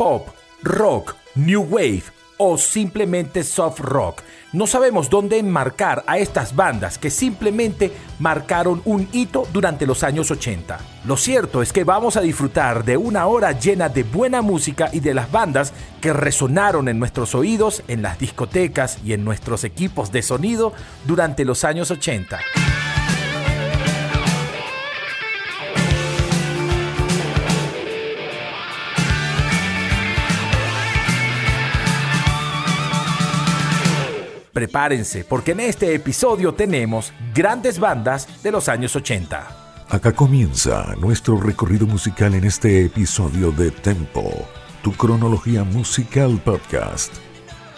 pop, rock, new wave o simplemente soft rock. No sabemos dónde enmarcar a estas bandas que simplemente marcaron un hito durante los años 80. Lo cierto es que vamos a disfrutar de una hora llena de buena música y de las bandas que resonaron en nuestros oídos, en las discotecas y en nuestros equipos de sonido durante los años 80. Prepárense, porque en este episodio tenemos grandes bandas de los años 80. Acá comienza nuestro recorrido musical en este episodio de Tempo, tu cronología musical podcast.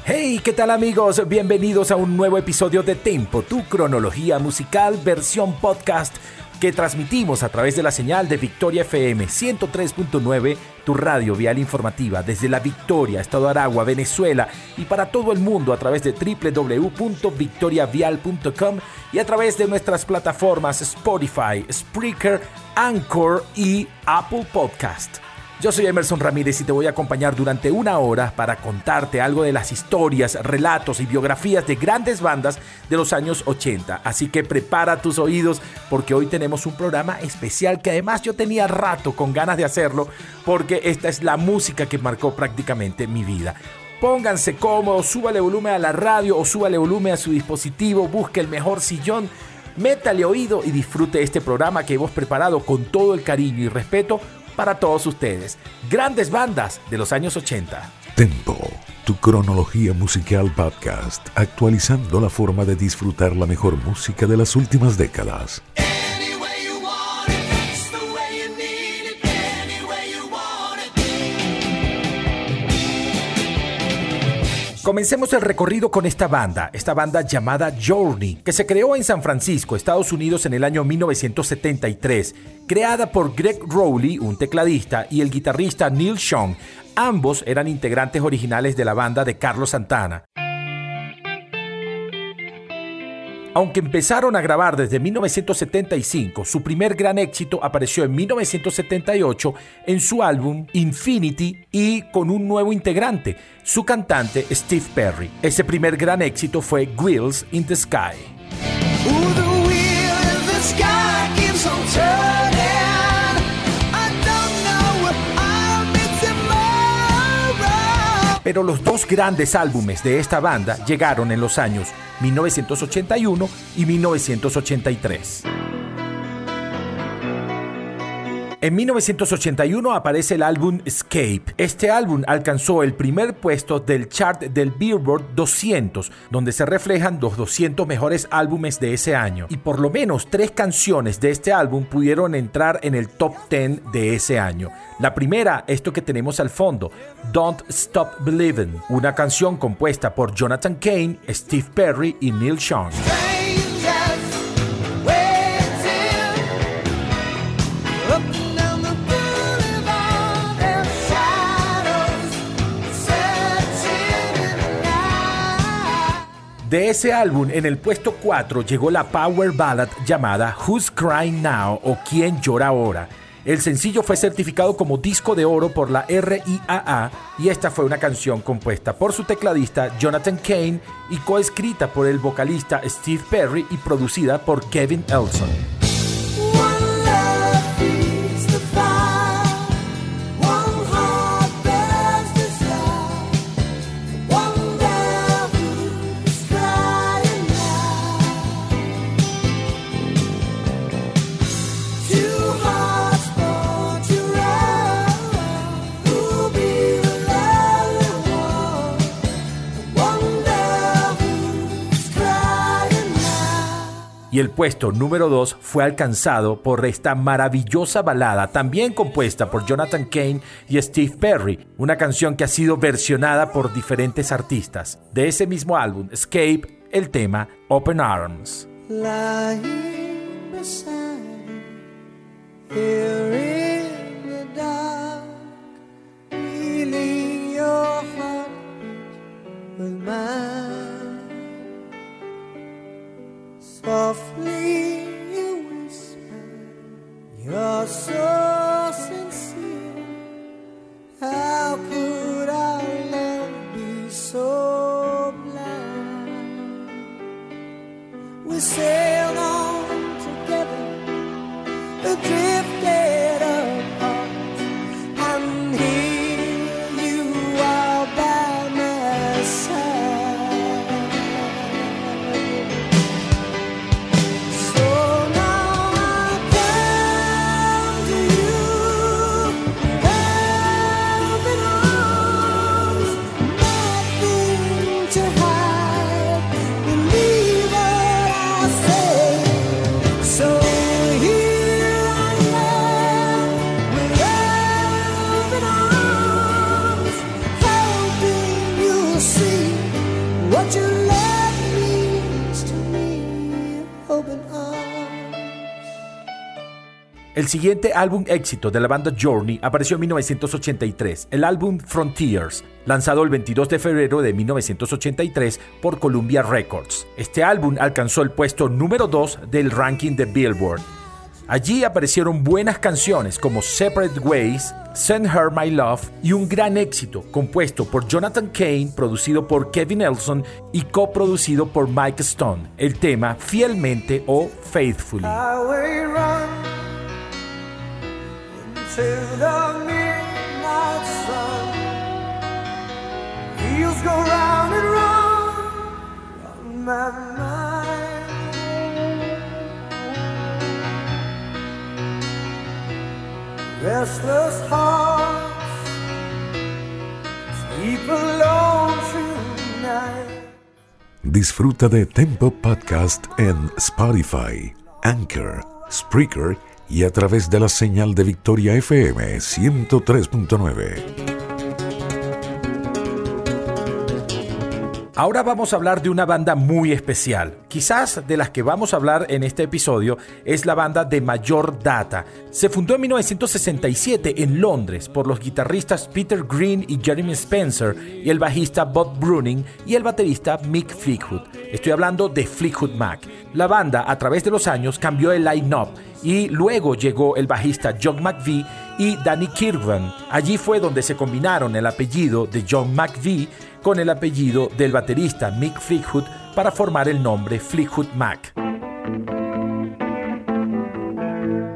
Hey, ¿qué tal amigos? Bienvenidos a un nuevo episodio de Tempo, tu cronología musical versión podcast que transmitimos a través de la señal de Victoria FM 103.9, tu radio vial informativa desde la Victoria, Estado Aragua, Venezuela y para todo el mundo a través de www.victoriavial.com y a través de nuestras plataformas Spotify, Spreaker, Anchor y Apple Podcast. Yo soy Emerson Ramírez y te voy a acompañar durante una hora para contarte algo de las historias, relatos y biografías de grandes bandas de los años 80. Así que prepara tus oídos porque hoy tenemos un programa especial que además yo tenía rato con ganas de hacerlo porque esta es la música que marcó prácticamente mi vida. Pónganse cómodos, súbale volumen a la radio o súbale volumen a su dispositivo, busque el mejor sillón métale oído y disfrute este programa que hemos preparado con todo el cariño y respeto para todos ustedes. Grandes bandas de los años 80. Tempo, tu cronología musical podcast, actualizando la forma de disfrutar la mejor música de las últimas décadas. Comencemos el recorrido con esta banda, esta banda llamada Journey, que se creó en San Francisco, Estados Unidos en el año 1973, creada por Greg Rowley, un tecladista, y el guitarrista Neil Sean. Ambos eran integrantes originales de la banda de Carlos Santana. Aunque empezaron a grabar desde 1975, su primer gran éxito apareció en 1978 en su álbum Infinity y con un nuevo integrante, su cantante Steve Perry. Ese primer gran éxito fue Wheels in the Sky. Pero los dos grandes álbumes de esta banda llegaron en los años 1981 y 1983. En 1981 aparece el álbum Escape. Este álbum alcanzó el primer puesto del chart del Billboard 200, donde se reflejan los 200 mejores álbumes de ese año. Y por lo menos tres canciones de este álbum pudieron entrar en el top 10 de ese año. La primera, esto que tenemos al fondo, Don't Stop Believing, una canción compuesta por Jonathan Kane, Steve Perry y Neil Sean. De ese álbum, en el puesto 4 llegó la power ballad llamada Who's Crying Now o ¿Quién llora ahora? El sencillo fue certificado como disco de oro por la RIAA y esta fue una canción compuesta por su tecladista Jonathan Kane y coescrita por el vocalista Steve Perry y producida por Kevin Elson. Puesto número 2 fue alcanzado por esta maravillosa balada, también compuesta por Jonathan Kane y Steve Perry, una canción que ha sido versionada por diferentes artistas. De ese mismo álbum, Escape, el tema Open Arms. Softly you whisper, you're so sincere. How could our love be so blind? We sailed on together, drifted. at El siguiente álbum éxito de la banda Journey apareció en 1983, el álbum Frontiers, lanzado el 22 de febrero de 1983 por Columbia Records. Este álbum alcanzó el puesto número 2 del ranking de Billboard. Allí aparecieron buenas canciones como Separate Ways, Send Her My Love y un gran éxito compuesto por Jonathan Kane, producido por Kevin Nelson y coproducido por Mike Stone, el tema Fielmente o Faithfully. To the midnight sun. Wheels go round and round on my mind. Restless hearts sleep alone tonight. Disfruta de Tempo Podcast en Spotify, Anchor, Spreaker y a través de la señal de Victoria FM 103.9. Ahora vamos a hablar de una banda muy especial. Quizás de las que vamos a hablar en este episodio es la banda de mayor data. Se fundó en 1967 en Londres por los guitarristas Peter Green y Jeremy Spencer y el bajista Bob Bruning y el baterista Mick Fleetwood. Estoy hablando de Fleetwood Mac. La banda a través de los años cambió el line-up y luego llegó el bajista John McVie y Danny Kirwan. Allí fue donde se combinaron el apellido de John McVie con el apellido del baterista Mick Fleetwood para formar el nombre Fleetwood Mac.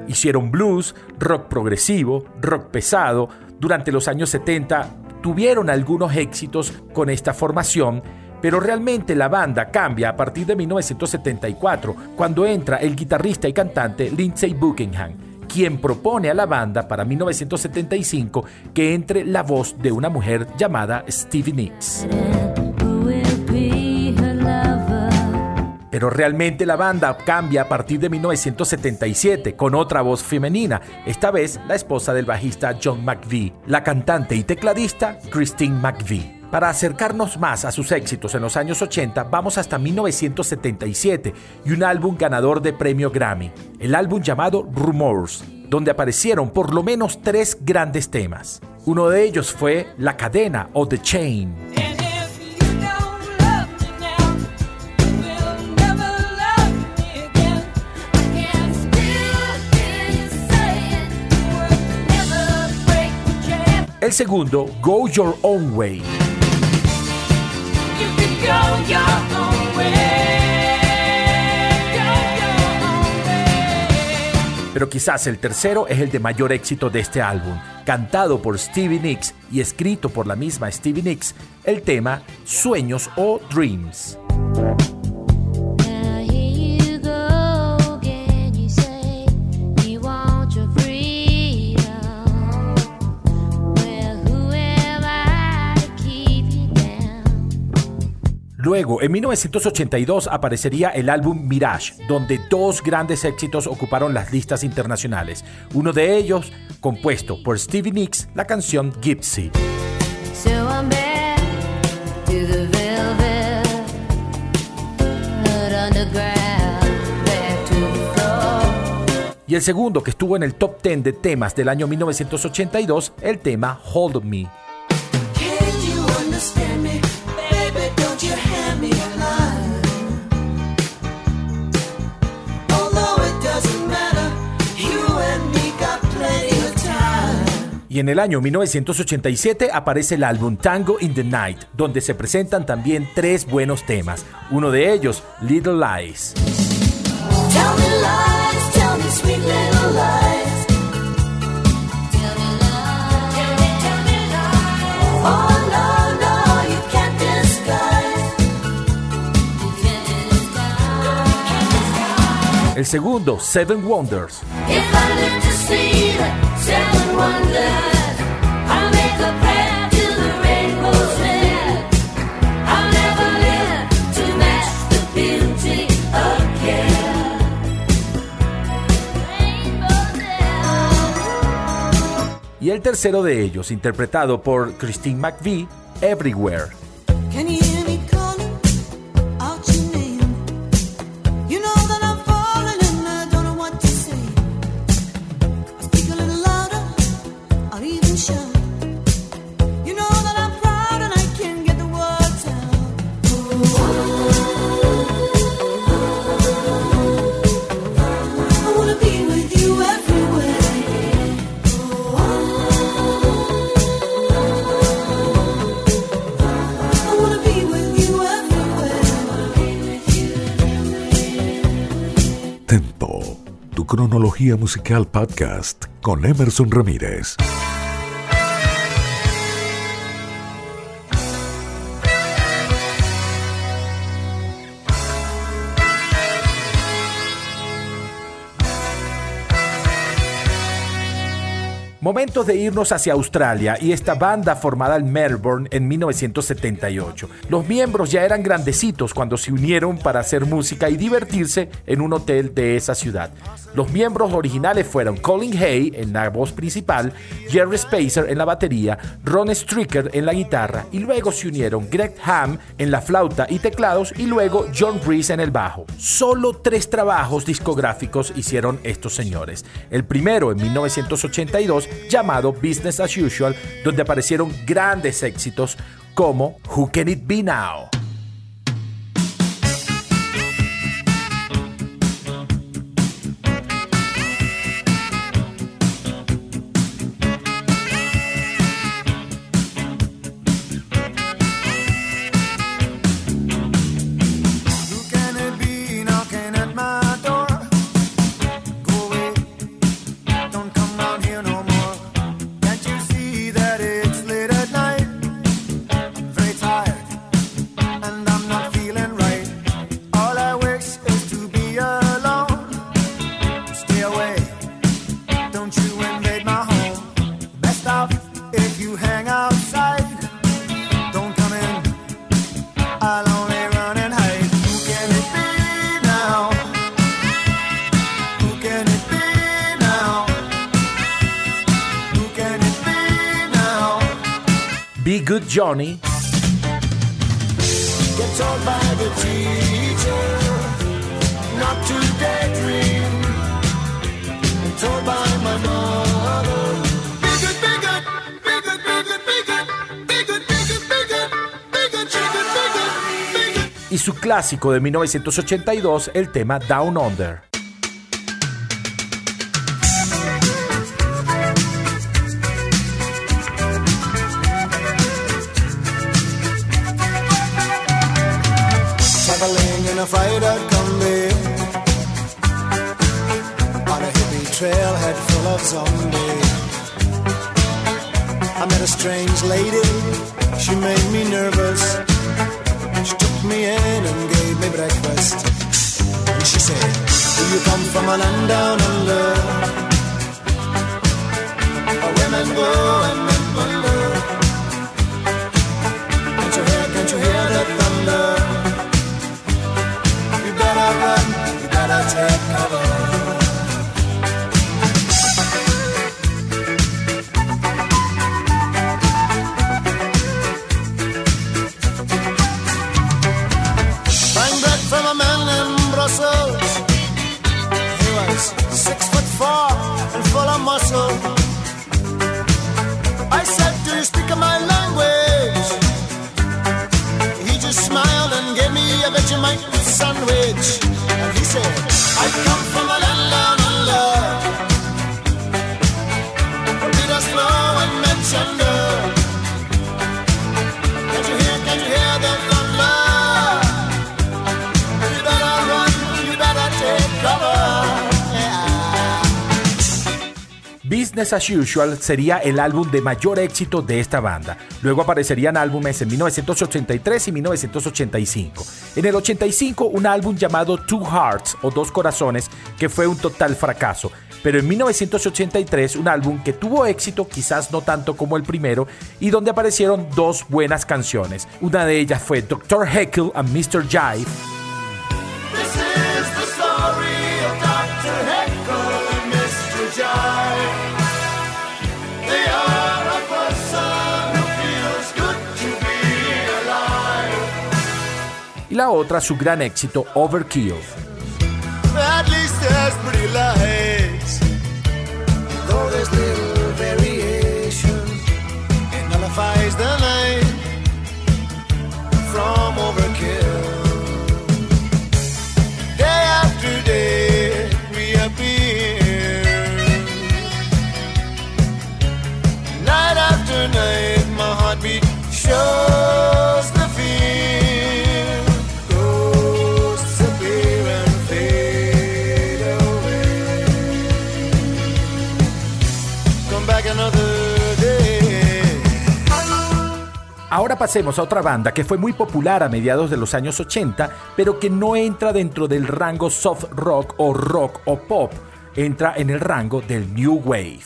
Hicieron blues, rock progresivo, rock pesado. Durante los años 70 tuvieron algunos éxitos con esta formación pero realmente la banda cambia a partir de 1974, cuando entra el guitarrista y cantante Lindsey Buckingham, quien propone a la banda para 1975 que entre la voz de una mujer llamada Stevie Nicks. Pero realmente la banda cambia a partir de 1977 con otra voz femenina, esta vez la esposa del bajista John McVie, la cantante y tecladista Christine McVie. Para acercarnos más a sus éxitos en los años 80, vamos hasta 1977 y un álbum ganador de premio Grammy, el álbum llamado Rumors, donde aparecieron por lo menos tres grandes temas. Uno de ellos fue La cadena o The Chain. El segundo, Go Your Own Way. Pero quizás el tercero es el de mayor éxito de este álbum, cantado por Stevie Nicks y escrito por la misma Stevie Nicks, el tema Sueños o Dreams. Luego, en 1982 aparecería el álbum Mirage, donde dos grandes éxitos ocuparon las listas internacionales. Uno de ellos, compuesto por Stevie Nicks, la canción Gypsy. Y el segundo, que estuvo en el top 10 de temas del año 1982, el tema Hold Me. Y en el año 1987 aparece el álbum Tango in the Night, donde se presentan también tres buenos temas, uno de ellos, Little Lies. El segundo, Seven Wonders. Y el tercero de ellos, interpretado por Christine McVie, Everywhere. Musical Podcast con Emerson Ramírez. Momentos de irnos hacia Australia y esta banda formada en Melbourne en 1978. Los miembros ya eran grandecitos cuando se unieron para hacer música y divertirse en un hotel de esa ciudad. Los miembros originales fueron Colin Hay en la voz principal, Jerry Spacer en la batería, Ron Stricker en la guitarra y luego se unieron Greg Ham en la flauta y teclados y luego John Breeze en el bajo. Solo tres trabajos discográficos hicieron estos señores. El primero en 1982 llamado Business as Usual, donde aparecieron grandes éxitos como Who Can It Be Now? Johnny. Y su clásico de 1982, el tema Down Under. And full of muscle. I said, Do you speak my language? Business as Usual sería el álbum de mayor éxito de esta banda. Luego aparecerían álbumes en 1983 y 1985. En el 85 un álbum llamado Two Hearts o Dos Corazones que fue un total fracaso. Pero en 1983 un álbum que tuvo éxito, quizás no tanto como el primero, y donde aparecieron dos buenas canciones. Una de ellas fue Dr. Heckle and Mr. Jive. La otra, su gran éxito, Overkill. Ahora pasemos a otra banda que fue muy popular a mediados de los años 80, pero que no entra dentro del rango soft rock o rock o pop, entra en el rango del new wave.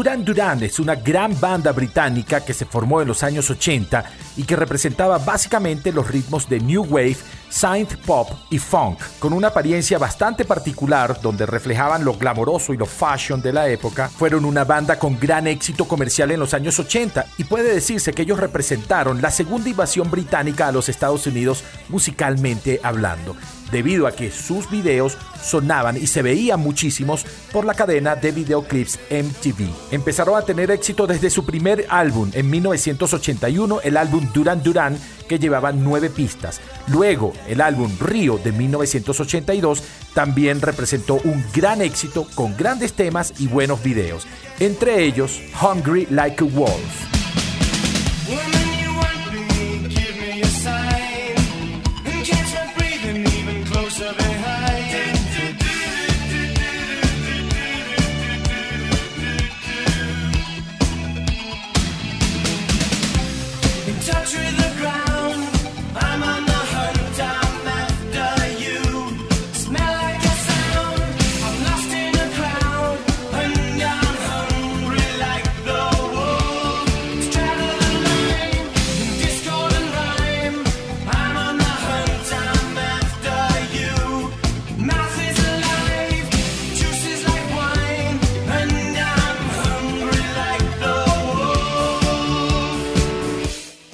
Duran Duran es una gran banda británica que se formó en los años 80 y que representaba básicamente los ritmos de New Wave, Synth Pop y Funk, con una apariencia bastante particular donde reflejaban lo glamoroso y lo fashion de la época. Fueron una banda con gran éxito comercial en los años 80 y puede decirse que ellos representaron la segunda invasión británica a los Estados Unidos musicalmente hablando debido a que sus videos sonaban y se veían muchísimos por la cadena de videoclips MTV. Empezaron a tener éxito desde su primer álbum en 1981, el álbum Duran Duran, que llevaba nueve pistas. Luego, el álbum Río de 1982 también representó un gran éxito con grandes temas y buenos videos, entre ellos Hungry Like a Wolf.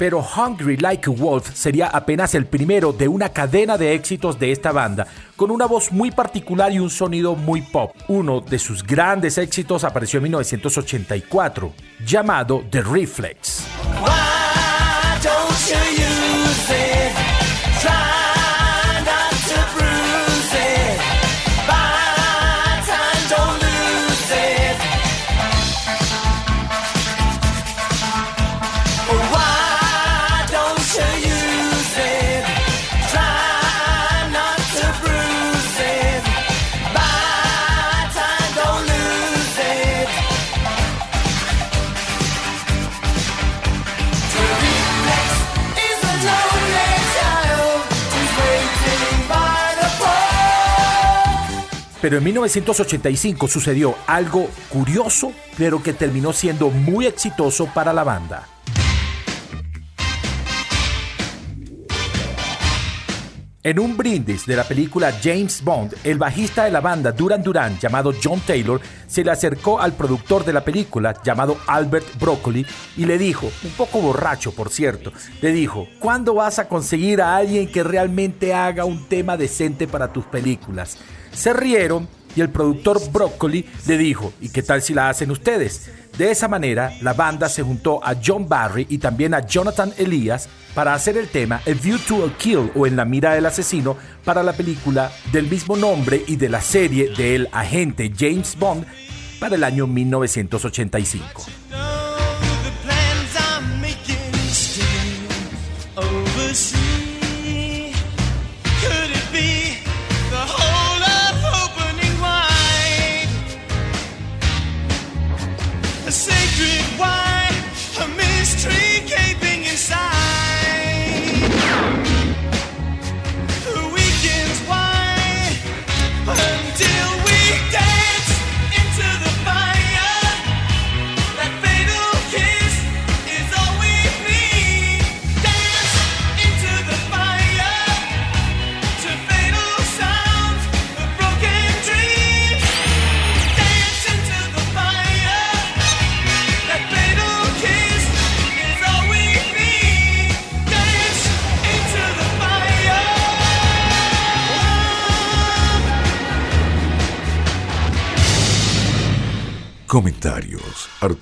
Pero Hungry Like a Wolf sería apenas el primero de una cadena de éxitos de esta banda, con una voz muy particular y un sonido muy pop. Uno de sus grandes éxitos apareció en 1984, llamado The Reflex. Pero en 1985 sucedió algo curioso, pero que terminó siendo muy exitoso para la banda. En un brindis de la película James Bond, el bajista de la banda Duran Duran, llamado John Taylor, se le acercó al productor de la película, llamado Albert Broccoli, y le dijo, un poco borracho por cierto, le dijo, ¿cuándo vas a conseguir a alguien que realmente haga un tema decente para tus películas? Se rieron y el productor Broccoli le dijo, ¿y qué tal si la hacen ustedes? De esa manera, la banda se juntó a John Barry y también a Jonathan Elias para hacer el tema A View to a Kill o En la mira del asesino para la película del mismo nombre y de la serie del agente James Bond para el año 1985.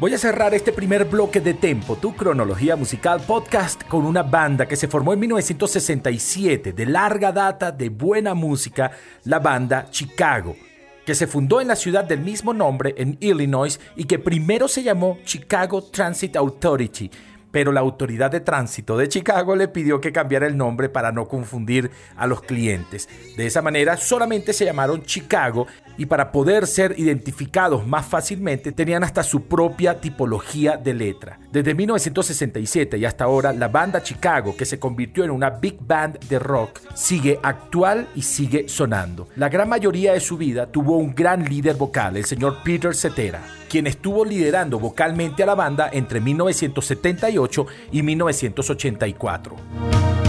Voy a cerrar este primer bloque de Tempo, tu cronología musical podcast, con una banda que se formó en 1967, de larga data, de buena música, la banda Chicago, que se fundó en la ciudad del mismo nombre, en Illinois, y que primero se llamó Chicago Transit Authority pero la autoridad de tránsito de Chicago le pidió que cambiara el nombre para no confundir a los clientes. De esa manera solamente se llamaron Chicago y para poder ser identificados más fácilmente tenían hasta su propia tipología de letra. Desde 1967 y hasta ahora la banda Chicago, que se convirtió en una big band de rock, sigue actual y sigue sonando. La gran mayoría de su vida tuvo un gran líder vocal, el señor Peter Cetera quien estuvo liderando vocalmente a la banda entre 1978 y 1984.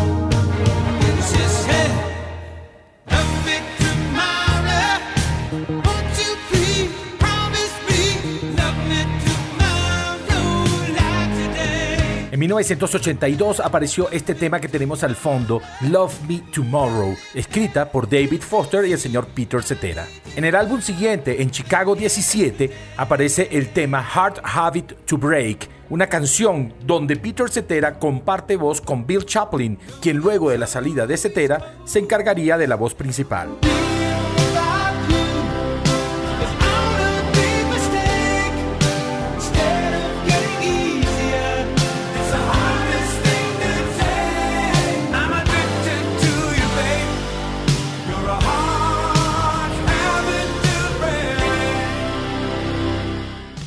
1982 apareció este tema que tenemos al fondo, Love Me Tomorrow, escrita por David Foster y el señor Peter Cetera. En el álbum siguiente, en Chicago 17, aparece el tema Hard Habit to Break, una canción donde Peter Cetera comparte voz con Bill Chaplin, quien luego de la salida de Cetera se encargaría de la voz principal.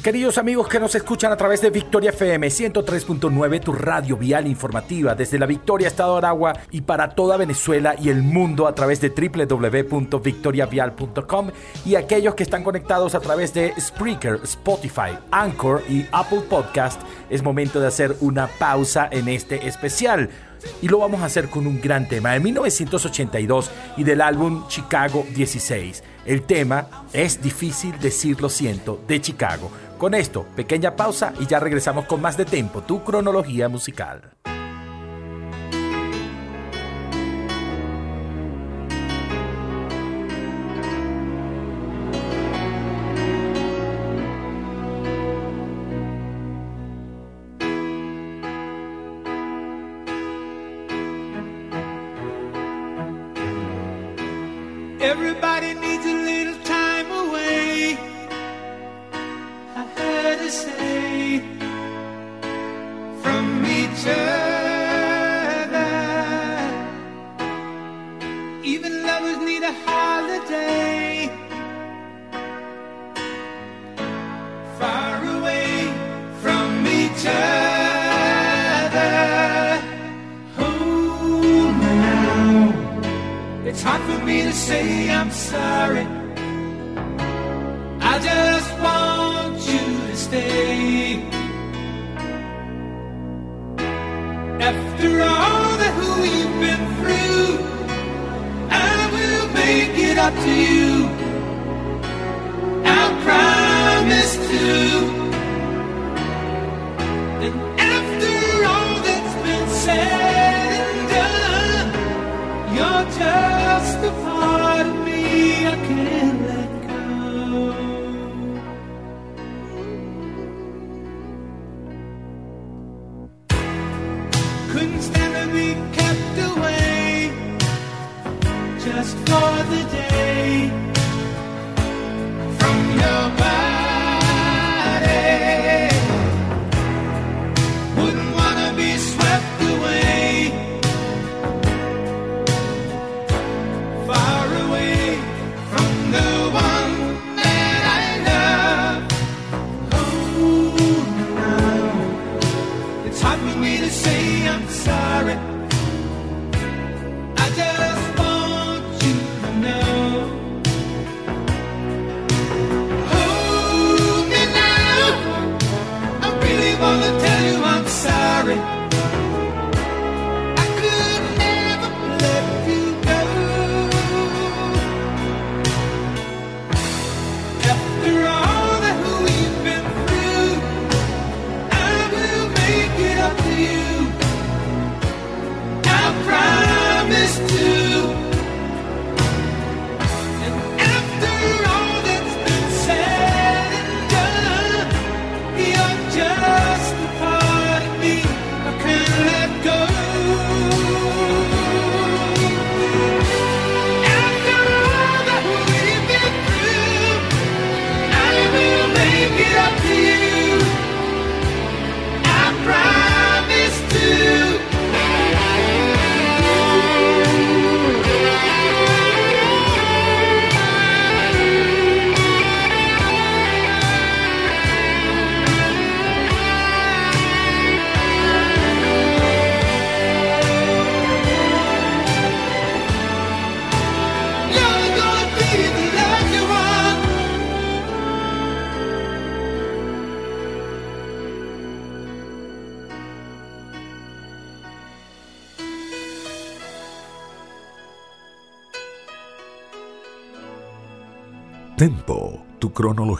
Queridos amigos que nos escuchan a través de Victoria FM 103.9, tu radio vial informativa desde la Victoria, Estado de Aragua y para toda Venezuela y el mundo a través de www.victoriavial.com y aquellos que están conectados a través de Spreaker, Spotify, Anchor y Apple Podcast, es momento de hacer una pausa en este especial y lo vamos a hacer con un gran tema de 1982 y del álbum Chicago 16. El tema es difícil decir lo siento de Chicago. Con esto, pequeña pausa y ya regresamos con más de tiempo, tu cronología musical.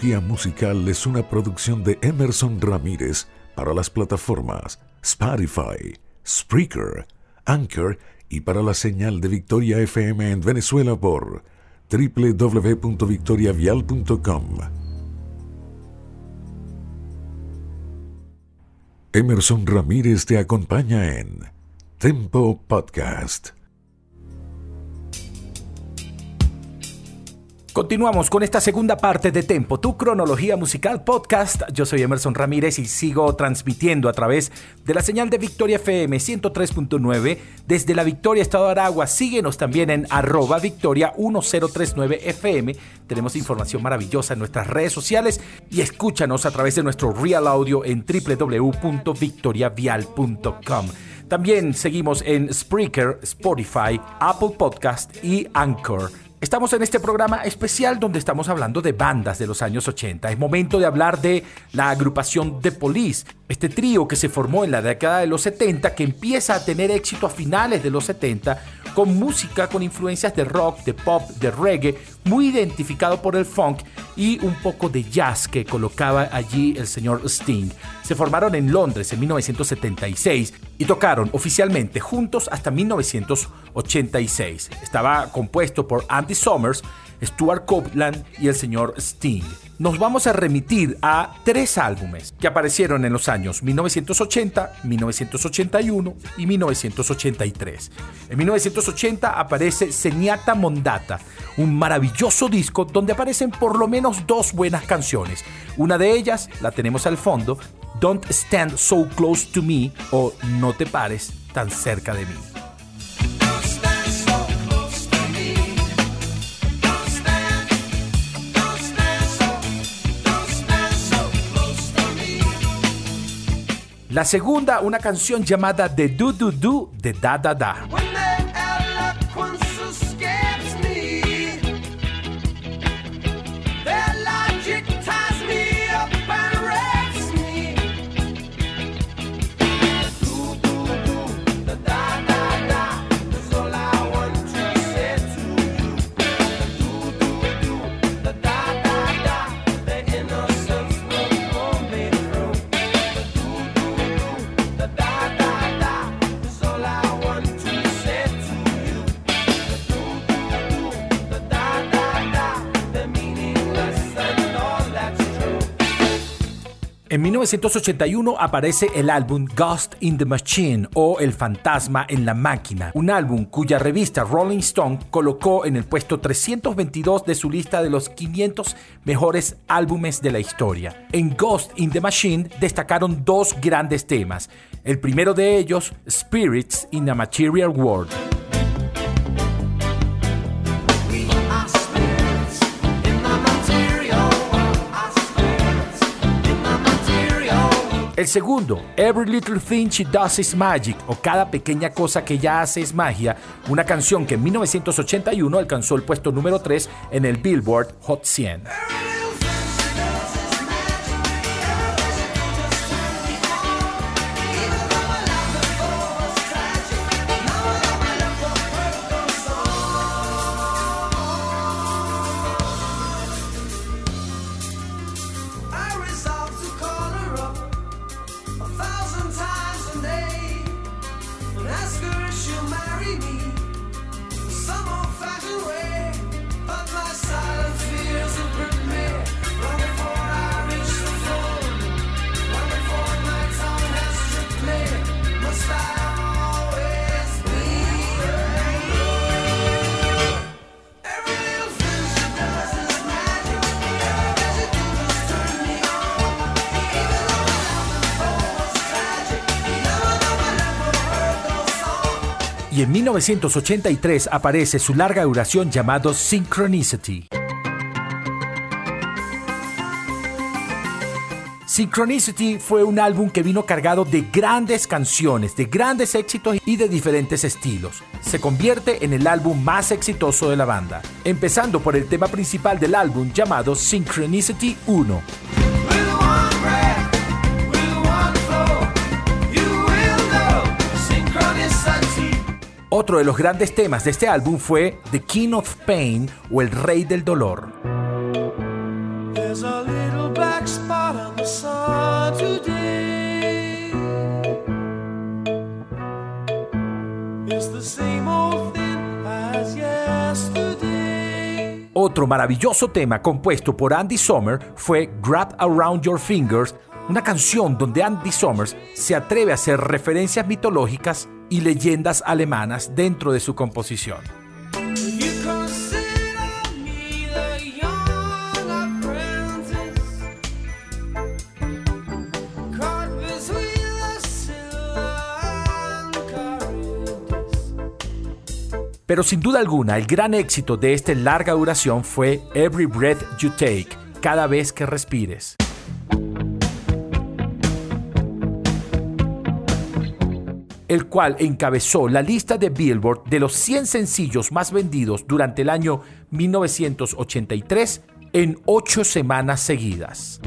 Musical es una producción de Emerson Ramírez para las plataformas Spotify, Spreaker, Anchor y para la señal de Victoria FM en Venezuela por www.victoriavial.com. Emerson Ramírez te acompaña en Tempo Podcast. Continuamos con esta segunda parte de Tempo, tu cronología musical podcast. Yo soy Emerson Ramírez y sigo transmitiendo a través de la señal de Victoria FM 103.9 desde la Victoria, Estado de Aragua. Síguenos también en arroba victoria 1039 FM. Tenemos información maravillosa en nuestras redes sociales y escúchanos a través de nuestro Real Audio en www.victoriavial.com. También seguimos en Spreaker, Spotify, Apple Podcast y Anchor. Estamos en este programa especial donde estamos hablando de bandas de los años 80. Es momento de hablar de la agrupación The Police, este trío que se formó en la década de los 70, que empieza a tener éxito a finales de los 70, con música con influencias de rock, de pop, de reggae, muy identificado por el funk y un poco de jazz que colocaba allí el señor Sting. Se formaron en Londres en 1976 y tocaron oficialmente juntos hasta 1986. Estaba compuesto por Andy Summers, Stuart Copeland y el señor Sting. Nos vamos a remitir a tres álbumes que aparecieron en los años 1980, 1981 y 1983. En 1980 aparece Seniata Mondata, un maravilloso disco donde aparecen por lo menos dos buenas canciones. Una de ellas la tenemos al fondo, Don't Stand So Close to Me o No te pares tan cerca de mí. La segunda, una canción llamada The Do Do Do de Da Da Da. En 1981 aparece el álbum Ghost in the Machine o El Fantasma en la Máquina, un álbum cuya revista Rolling Stone colocó en el puesto 322 de su lista de los 500 mejores álbumes de la historia. En Ghost in the Machine destacaron dos grandes temas, el primero de ellos, Spirits in a Material World. El segundo, Every Little Thing She Does Is Magic, o Cada pequeña cosa que ella hace es magia, una canción que en 1981 alcanzó el puesto número 3 en el Billboard Hot 100. 1983 aparece su larga duración llamado Synchronicity. Synchronicity fue un álbum que vino cargado de grandes canciones, de grandes éxitos y de diferentes estilos. Se convierte en el álbum más exitoso de la banda, empezando por el tema principal del álbum llamado Synchronicity 1. Otro de los grandes temas de este álbum fue The King of Pain o El Rey del Dolor. Otro maravilloso tema compuesto por Andy Sommer fue Grab Around Your Fingers una canción donde Andy Summers se atreve a hacer referencias mitológicas y leyendas alemanas dentro de su composición. Pero sin duda alguna, el gran éxito de esta larga duración fue Every Breath You Take, cada vez que respires. El cual encabezó la lista de Billboard de los 100 sencillos más vendidos durante el año 1983 en ocho semanas seguidas.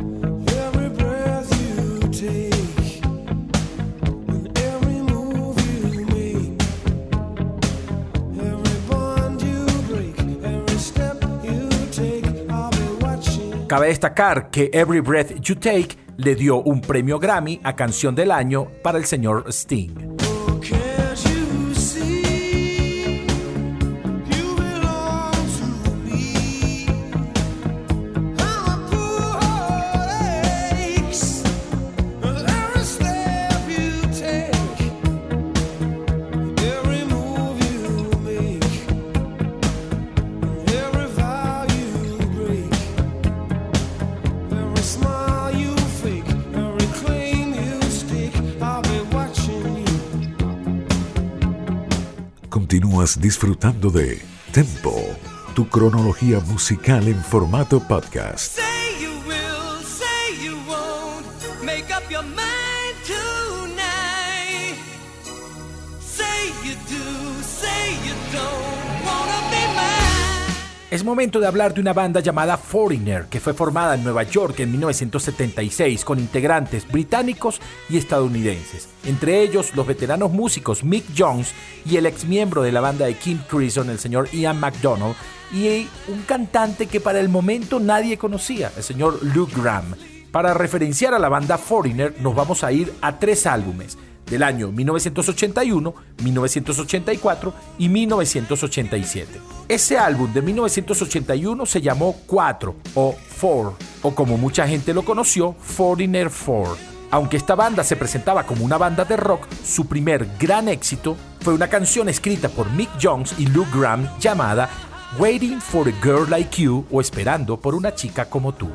Cabe destacar que Every Breath You Take le dio un premio Grammy a Canción del Año para el señor Sting. Disfrutando de Tempo, tu cronología musical en formato podcast. Es momento de hablar de una banda llamada Foreigner, que fue formada en Nueva York en 1976 con integrantes británicos y estadounidenses, entre ellos los veteranos músicos Mick Jones y el ex miembro de la banda de Kim Crimson, el señor Ian McDonald, y un cantante que para el momento nadie conocía, el señor Luke Graham. Para referenciar a la banda Foreigner nos vamos a ir a tres álbumes, del año 1981, 1984 y 1987. Ese álbum de 1981 se llamó 4 o 4, o como mucha gente lo conoció, Foreigner 4. Aunque esta banda se presentaba como una banda de rock, su primer gran éxito fue una canción escrita por Mick Jones y Luke Graham llamada Waiting for a Girl Like You o Esperando por una chica como tú.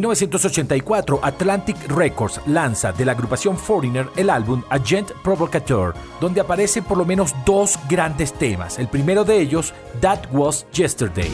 1984, Atlantic Records lanza de la agrupación Foreigner el álbum Agent Provocateur, donde aparecen por lo menos dos grandes temas. El primero de ellos, That Was Yesterday.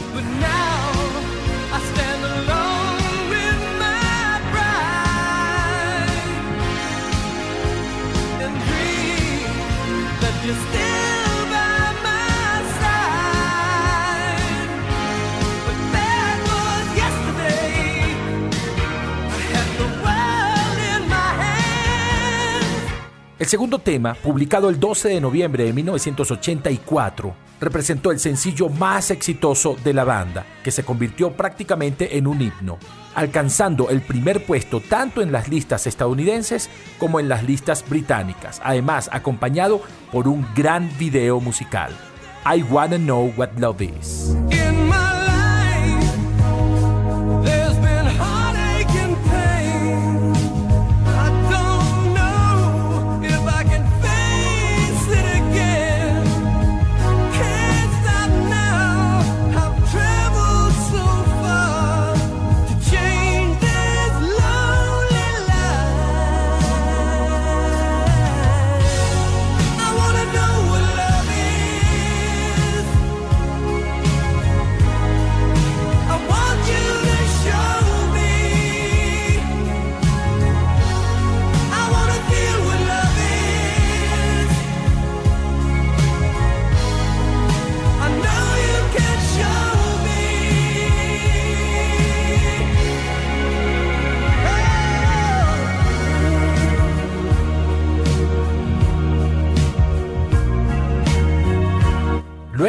El segundo tema, publicado el 12 de noviembre de 1984, representó el sencillo más exitoso de la banda, que se convirtió prácticamente en un himno, alcanzando el primer puesto tanto en las listas estadounidenses como en las listas británicas, además acompañado por un gran video musical. I Wanna Know What Love Is.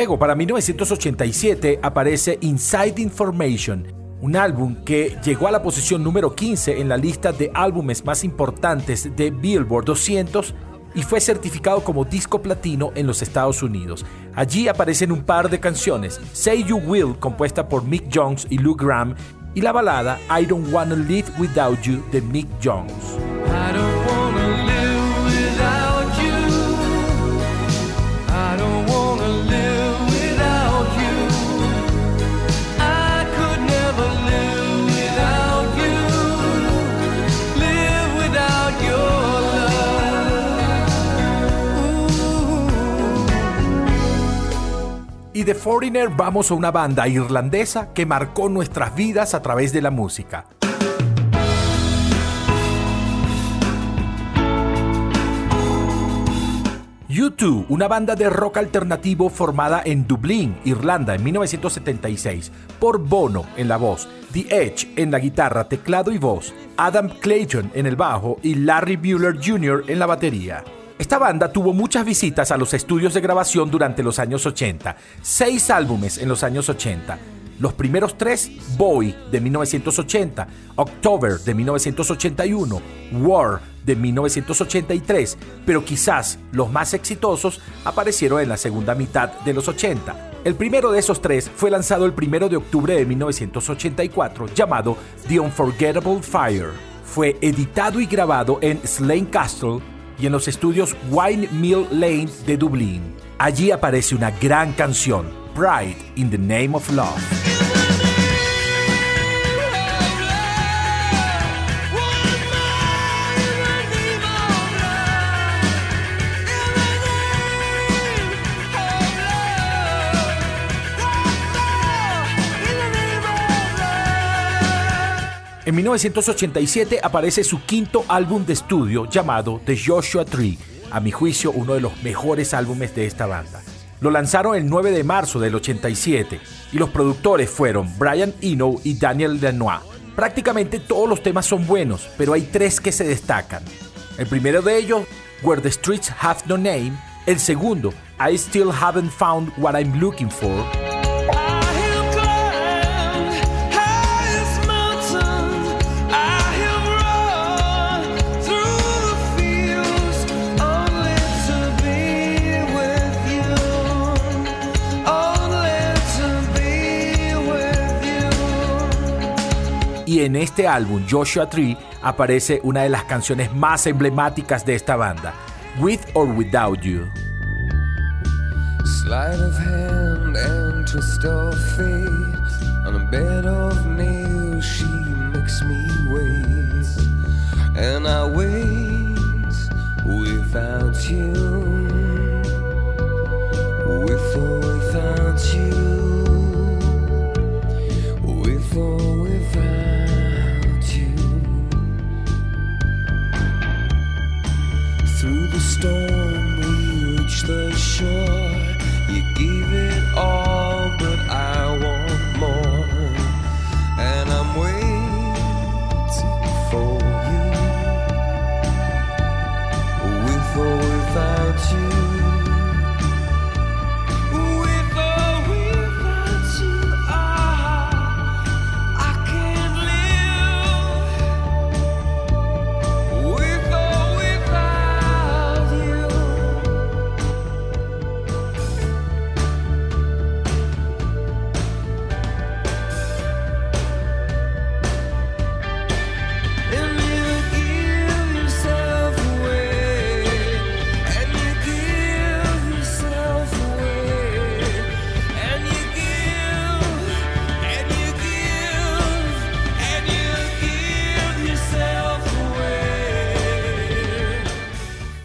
Luego, para 1987, aparece Inside Information, un álbum que llegó a la posición número 15 en la lista de álbumes más importantes de Billboard 200 y fue certificado como disco platino en los Estados Unidos. Allí aparecen un par de canciones, Say You Will, compuesta por Mick Jones y Lou Graham, y la balada I Don't Wanna Live Without You de Mick Jones. Y de Foreigner vamos a una banda irlandesa que marcó nuestras vidas a través de la música. U2, una banda de rock alternativo formada en Dublín, Irlanda, en 1976, por Bono en la voz, The Edge en la guitarra, teclado y voz, Adam Clayton en el bajo y Larry Bueller Jr. en la batería. Esta banda tuvo muchas visitas a los estudios de grabación durante los años 80, seis álbumes en los años 80. Los primeros tres, Boy de 1980, October de 1981, War de 1983, pero quizás los más exitosos aparecieron en la segunda mitad de los 80. El primero de esos tres fue lanzado el primero de octubre de 1984, llamado The Unforgettable Fire. Fue editado y grabado en Slane Castle, y en los estudios Wine Mill Lane de Dublín. Allí aparece una gran canción, Pride in the Name of Love. En 1987 aparece su quinto álbum de estudio llamado The Joshua Tree, a mi juicio uno de los mejores álbumes de esta banda. Lo lanzaron el 9 de marzo del 87 y los productores fueron Brian Eno y Daniel Lenoir. Prácticamente todos los temas son buenos, pero hay tres que se destacan. El primero de ellos, Where the Streets Have No Name. El segundo, I Still Haven't Found What I'm Looking For. Y en este álbum, Joshua Tree, aparece una de las canciones más emblemáticas de esta banda, With or Without You. Sleight of hand and twist of fate. On a bed of nails she makes me wait. And I wait without you. With or without you. With or storm, we reach the shore. You gave it all, but I want more. And I'm waiting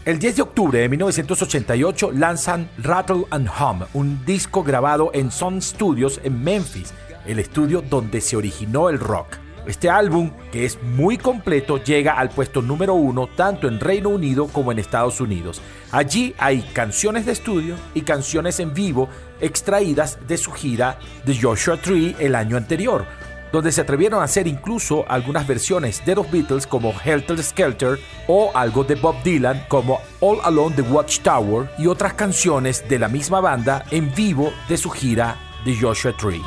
El 10 de octubre de 1988 lanzan Rattle and Hum, un disco grabado en Sun Studios en Memphis, el estudio donde se originó el rock. Este álbum, que es muy completo, llega al puesto número uno tanto en Reino Unido como en Estados Unidos. Allí hay canciones de estudio y canciones en vivo extraídas de su gira de Joshua Tree el año anterior. Donde se atrevieron a hacer incluso algunas versiones de los Beatles como Helter Skelter o algo de Bob Dylan como All Alone the Watchtower y otras canciones de la misma banda en vivo de su gira de Joshua Tree.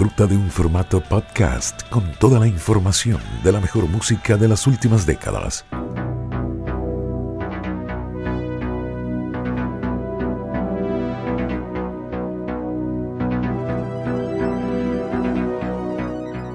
Disfruta de un formato podcast con toda la información de la mejor música de las últimas décadas.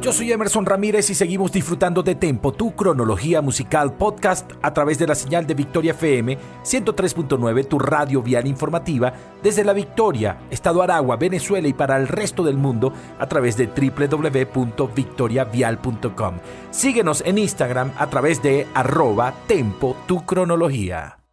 Yo soy Emerson Ramírez y seguimos disfrutando de Tempo, tu cronología musical podcast a través de la señal de Victoria FM 103.9, tu radio vial informativa desde la Victoria, Estado Aragua, Venezuela y para el resto del mundo a través de www.victoriavial.com. Síguenos en Instagram a través de arroba Tempo, tu cronología.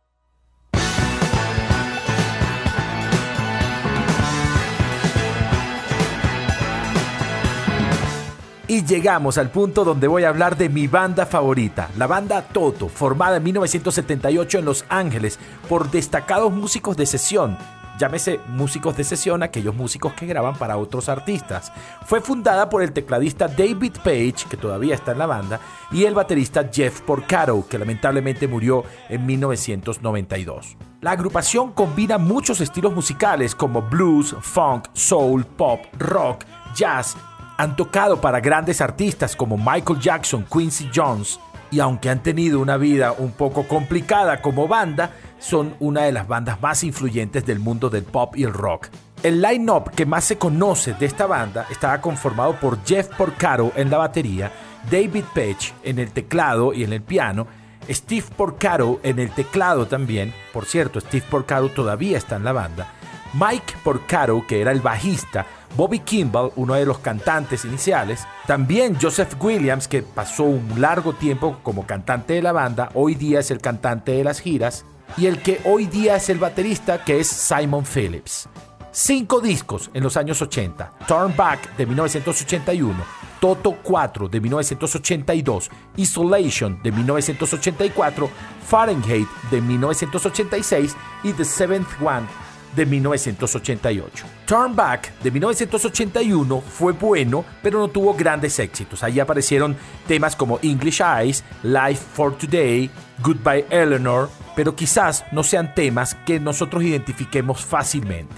Y llegamos al punto donde voy a hablar de mi banda favorita, la banda Toto, formada en 1978 en Los Ángeles por destacados músicos de sesión. Llámese músicos de sesión aquellos músicos que graban para otros artistas. Fue fundada por el tecladista David Page, que todavía está en la banda, y el baterista Jeff Porcaro, que lamentablemente murió en 1992. La agrupación combina muchos estilos musicales como blues, funk, soul, pop, rock, jazz han tocado para grandes artistas como Michael Jackson, Quincy Jones, y aunque han tenido una vida un poco complicada como banda, son una de las bandas más influyentes del mundo del pop y el rock. El line-up que más se conoce de esta banda estaba conformado por Jeff Porcaro en la batería, David Page en el teclado y en el piano, Steve Porcaro en el teclado también, por cierto, Steve Porcaro todavía está en la banda, Mike Porcaro, que era el bajista, Bobby Kimball, uno de los cantantes iniciales, también Joseph Williams, que pasó un largo tiempo como cantante de la banda, hoy día es el cantante de las giras, y el que hoy día es el baterista, que es Simon Phillips. Cinco discos en los años 80, Turn Back de 1981, Toto 4 de 1982, Isolation de 1984, Fahrenheit de 1986 y The Seventh One de 1988. Turn Back de 1981 fue bueno, pero no tuvo grandes éxitos. Allí aparecieron temas como English Eyes, Life for Today, Goodbye Eleanor, pero quizás no sean temas que nosotros identifiquemos fácilmente.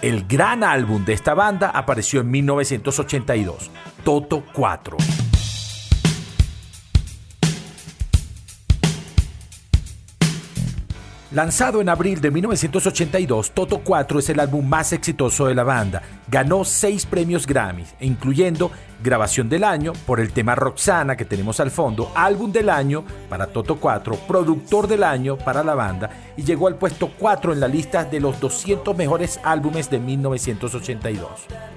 El gran álbum de esta banda apareció en 1982, Toto 4. Lanzado en abril de 1982, Toto 4 es el álbum más exitoso de la banda. Ganó seis premios Grammy, incluyendo Grabación del Año por el tema Roxana que tenemos al fondo, Álbum del Año para Toto 4, Productor del Año para la banda y llegó al puesto 4 en la lista de los 200 mejores álbumes de 1982.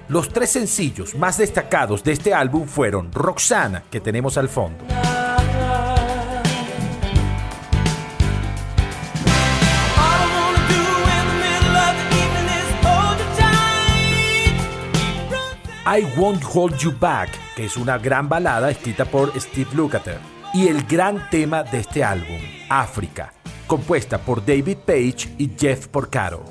Los tres sencillos más destacados de este álbum fueron Roxana, que tenemos al fondo. I Won't Hold You Back, que es una gran balada escrita por Steve Lukather, y el gran tema de este álbum, África, compuesta por David Page y Jeff Porcaro.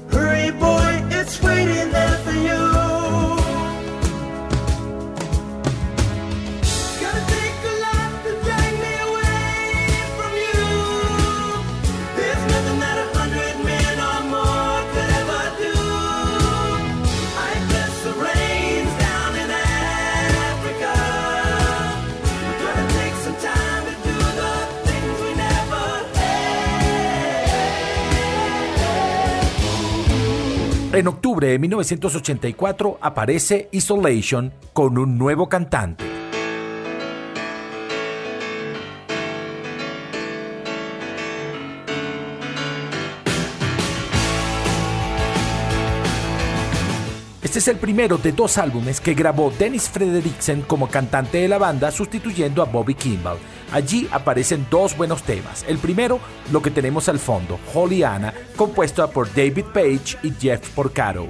En octubre de 1984 aparece Isolation con un nuevo cantante. Este es el primero de dos álbumes que grabó Dennis Frederiksen como cantante de la banda sustituyendo a Bobby Kimball. Allí aparecen dos buenos temas. El primero, lo que tenemos al fondo, Holy Anna, compuesto por David Page y Jeff Porcaro.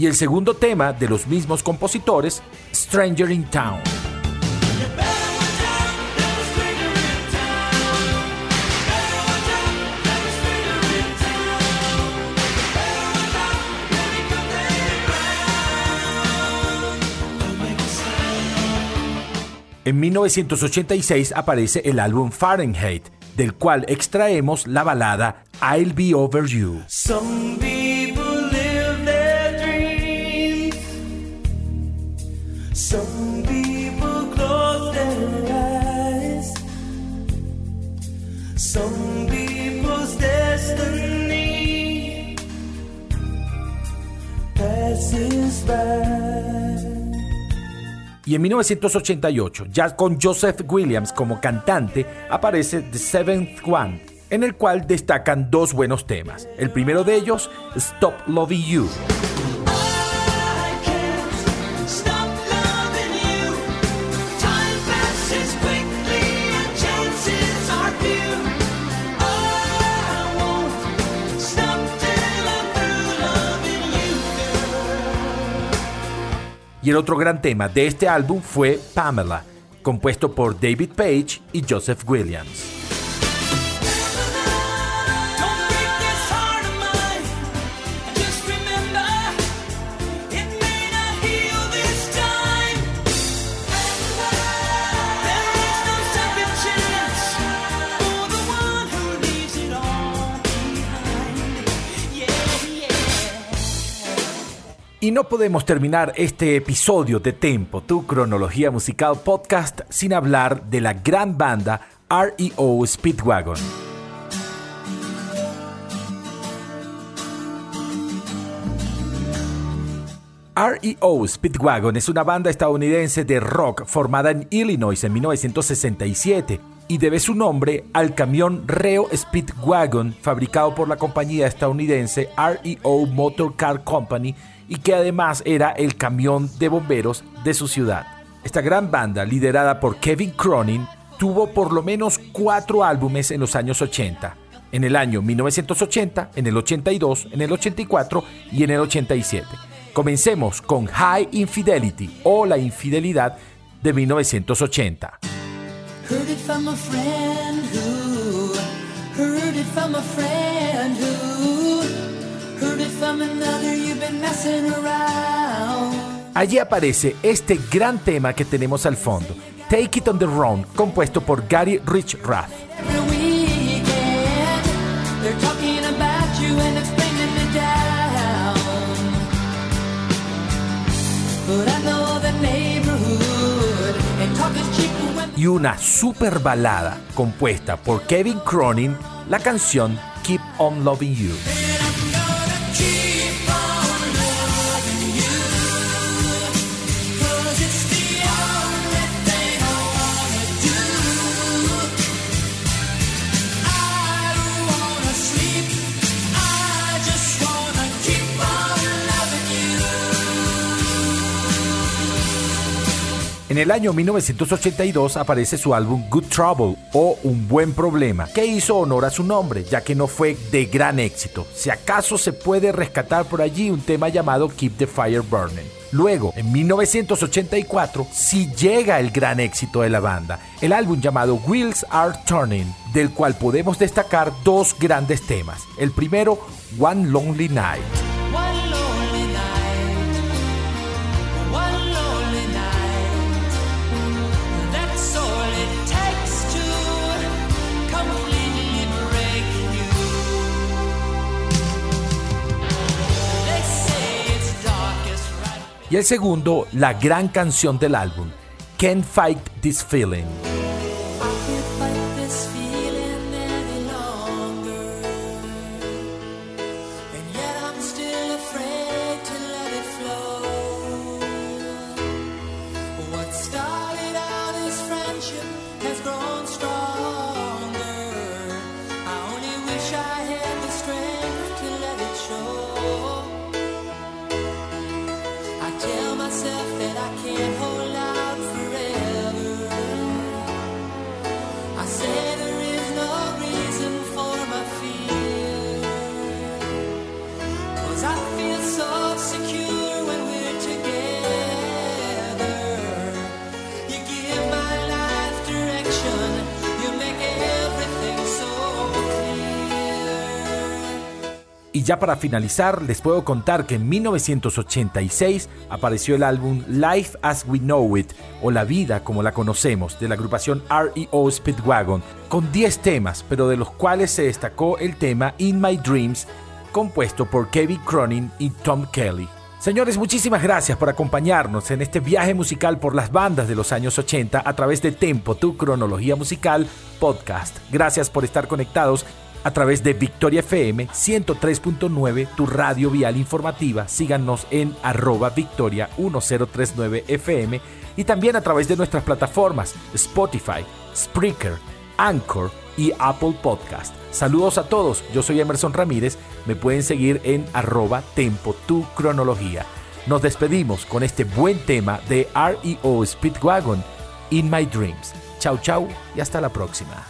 Y el segundo tema de los mismos compositores, Stranger in Town. En 1986 aparece el álbum Fahrenheit, del cual extraemos la balada I'll Be Over You. Y en 1988, ya con Joseph Williams como cantante, aparece The Seventh One, en el cual destacan dos buenos temas. El primero de ellos, Stop Loving You. Y el otro gran tema de este álbum fue Pamela, compuesto por David Page y Joseph Williams. Y no podemos terminar este episodio de Tempo, tu cronología musical podcast, sin hablar de la gran banda REO Speedwagon. REO Speedwagon es una banda estadounidense de rock formada en Illinois en 1967 y debe su nombre al camión Reo Speedwagon fabricado por la compañía estadounidense REO Motor Car Company y que además era el camión de bomberos de su ciudad. Esta gran banda, liderada por Kevin Cronin, tuvo por lo menos cuatro álbumes en los años 80. En el año 1980, en el 82, en el 84 y en el 87. Comencemos con High Infidelity o La Infidelidad de 1980. Heard it from another Allí aparece este gran tema que tenemos al fondo, Take It on the Run, compuesto por Gary Richrath. Y una super balada compuesta por Kevin Cronin, la canción Keep on Loving You. En el año 1982 aparece su álbum Good Trouble o Un Buen Problema, que hizo honor a su nombre, ya que no fue de gran éxito. Si acaso se puede rescatar por allí un tema llamado Keep the Fire Burning. Luego, en 1984, sí llega el gran éxito de la banda, el álbum llamado Wheels Are Turning, del cual podemos destacar dos grandes temas. El primero, One Lonely Night. Y el segundo, la gran canción del álbum, Can't Fight This Feeling. Y ya para finalizar, les puedo contar que en 1986 apareció el álbum Life as We Know It, o La Vida como la conocemos, de la agrupación REO Speedwagon, con 10 temas, pero de los cuales se destacó el tema In My Dreams, compuesto por Kevin Cronin y Tom Kelly. Señores, muchísimas gracias por acompañarnos en este viaje musical por las bandas de los años 80 a través de Tempo, tu cronología musical podcast. Gracias por estar conectados a través de Victoria FM 103.9, tu radio vial informativa. Síganos en arroba victoria 1039 FM y también a través de nuestras plataformas Spotify, Spreaker, Anchor y Apple Podcast. Saludos a todos, yo soy Emerson Ramírez, me pueden seguir en arroba tempo tu cronología. Nos despedimos con este buen tema de REO Speedwagon, In My Dreams. Chau chau y hasta la próxima.